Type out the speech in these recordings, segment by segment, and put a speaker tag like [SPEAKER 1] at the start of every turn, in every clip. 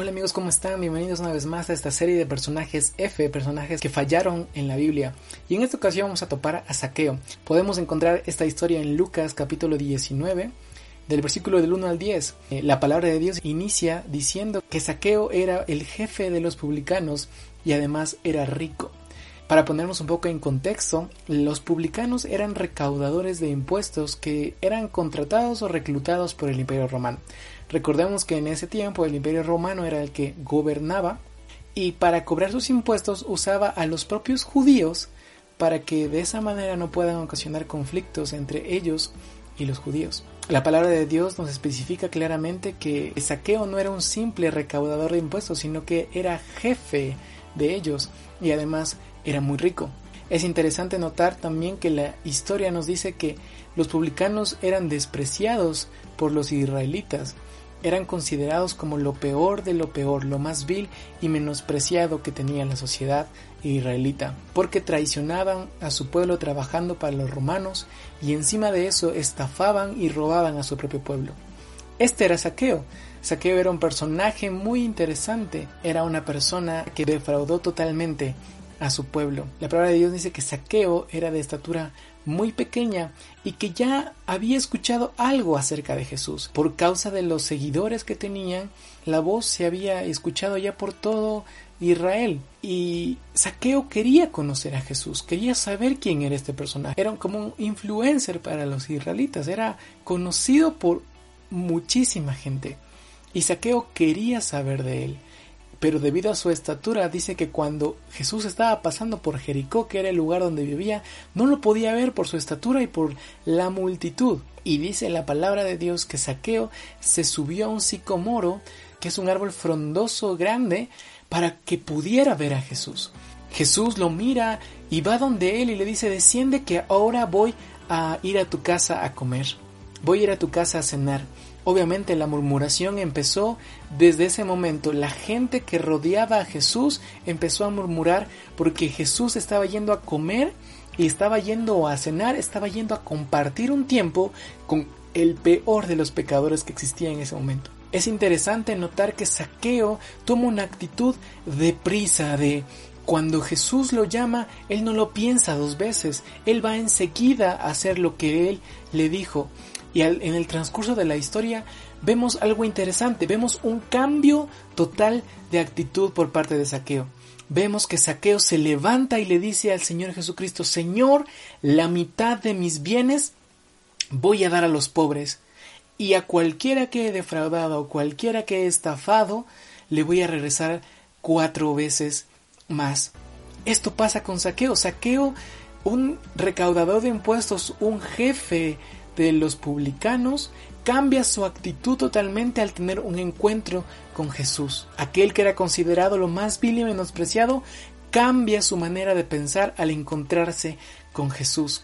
[SPEAKER 1] Hola amigos, ¿cómo están? Bienvenidos una vez más a esta serie de personajes F, personajes que fallaron en la Biblia. Y en esta ocasión vamos a topar a Saqueo. Podemos encontrar esta historia en Lucas capítulo 19, del versículo del 1 al 10. Eh, la palabra de Dios inicia diciendo que Saqueo era el jefe de los publicanos y además era rico. Para ponernos un poco en contexto, los publicanos eran recaudadores de impuestos que eran contratados o reclutados por el Imperio Romano. Recordemos que en ese tiempo el imperio romano era el que gobernaba y para cobrar sus impuestos usaba a los propios judíos para que de esa manera no puedan ocasionar conflictos entre ellos y los judíos. La palabra de Dios nos especifica claramente que Saqueo no era un simple recaudador de impuestos, sino que era jefe de ellos y además era muy rico. Es interesante notar también que la historia nos dice que los publicanos eran despreciados por los israelitas eran considerados como lo peor de lo peor, lo más vil y menospreciado que tenía la sociedad israelita, porque traicionaban a su pueblo trabajando para los romanos y encima de eso estafaban y robaban a su propio pueblo. Este era Saqueo. Saqueo era un personaje muy interesante, era una persona que defraudó totalmente a su pueblo. La palabra de Dios dice que Saqueo era de estatura muy pequeña y que ya había escuchado algo acerca de Jesús. Por causa de los seguidores que tenían, la voz se había escuchado ya por todo Israel. Y Saqueo quería conocer a Jesús, quería saber quién era este personaje. Era como un influencer para los israelitas, era conocido por muchísima gente. Y Saqueo quería saber de él pero debido a su estatura dice que cuando Jesús estaba pasando por Jericó, que era el lugar donde vivía, no lo podía ver por su estatura y por la multitud. Y dice la palabra de Dios que Saqueo se subió a un sicomoro, que es un árbol frondoso grande, para que pudiera ver a Jesús. Jesús lo mira y va donde él y le dice, desciende que ahora voy a ir a tu casa a comer, voy a ir a tu casa a cenar. Obviamente la murmuración empezó desde ese momento. La gente que rodeaba a Jesús empezó a murmurar porque Jesús estaba yendo a comer y estaba yendo a cenar, estaba yendo a compartir un tiempo con el peor de los pecadores que existía en ese momento. Es interesante notar que Saqueo toma una actitud de prisa, de cuando Jesús lo llama, él no lo piensa dos veces, él va enseguida a hacer lo que él le dijo. Y en el transcurso de la historia vemos algo interesante, vemos un cambio total de actitud por parte de Saqueo. Vemos que Saqueo se levanta y le dice al Señor Jesucristo, Señor, la mitad de mis bienes voy a dar a los pobres, y a cualquiera que he defraudado o cualquiera que he estafado, le voy a regresar cuatro veces más. Esto pasa con Saqueo. Saqueo, un recaudador de impuestos, un jefe de los publicanos cambia su actitud totalmente al tener un encuentro con Jesús. Aquel que era considerado lo más vil y menospreciado cambia su manera de pensar al encontrarse con Jesús.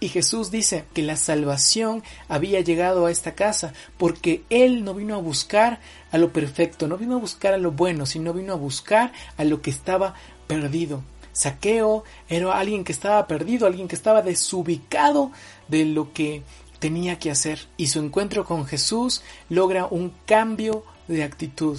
[SPEAKER 1] Y Jesús dice que la salvación había llegado a esta casa porque Él no vino a buscar a lo perfecto, no vino a buscar a lo bueno, sino vino a buscar a lo que estaba perdido. Saqueo era alguien que estaba perdido, alguien que estaba desubicado de lo que tenía que hacer y su encuentro con Jesús logra un cambio de actitud.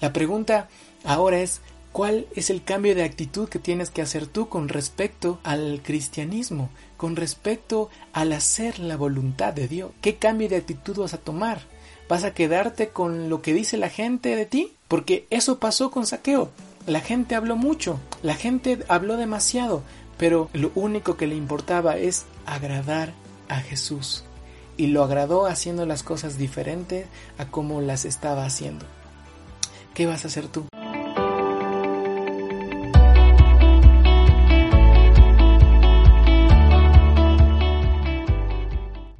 [SPEAKER 1] La pregunta ahora es, ¿cuál es el cambio de actitud que tienes que hacer tú con respecto al cristianismo, con respecto al hacer la voluntad de Dios? ¿Qué cambio de actitud vas a tomar? ¿Vas a quedarte con lo que dice la gente de ti? Porque eso pasó con Saqueo. La gente habló mucho, la gente habló demasiado, pero lo único que le importaba es agradar a Jesús y lo agradó haciendo las cosas diferentes a como las estaba haciendo. ¿Qué vas a hacer tú?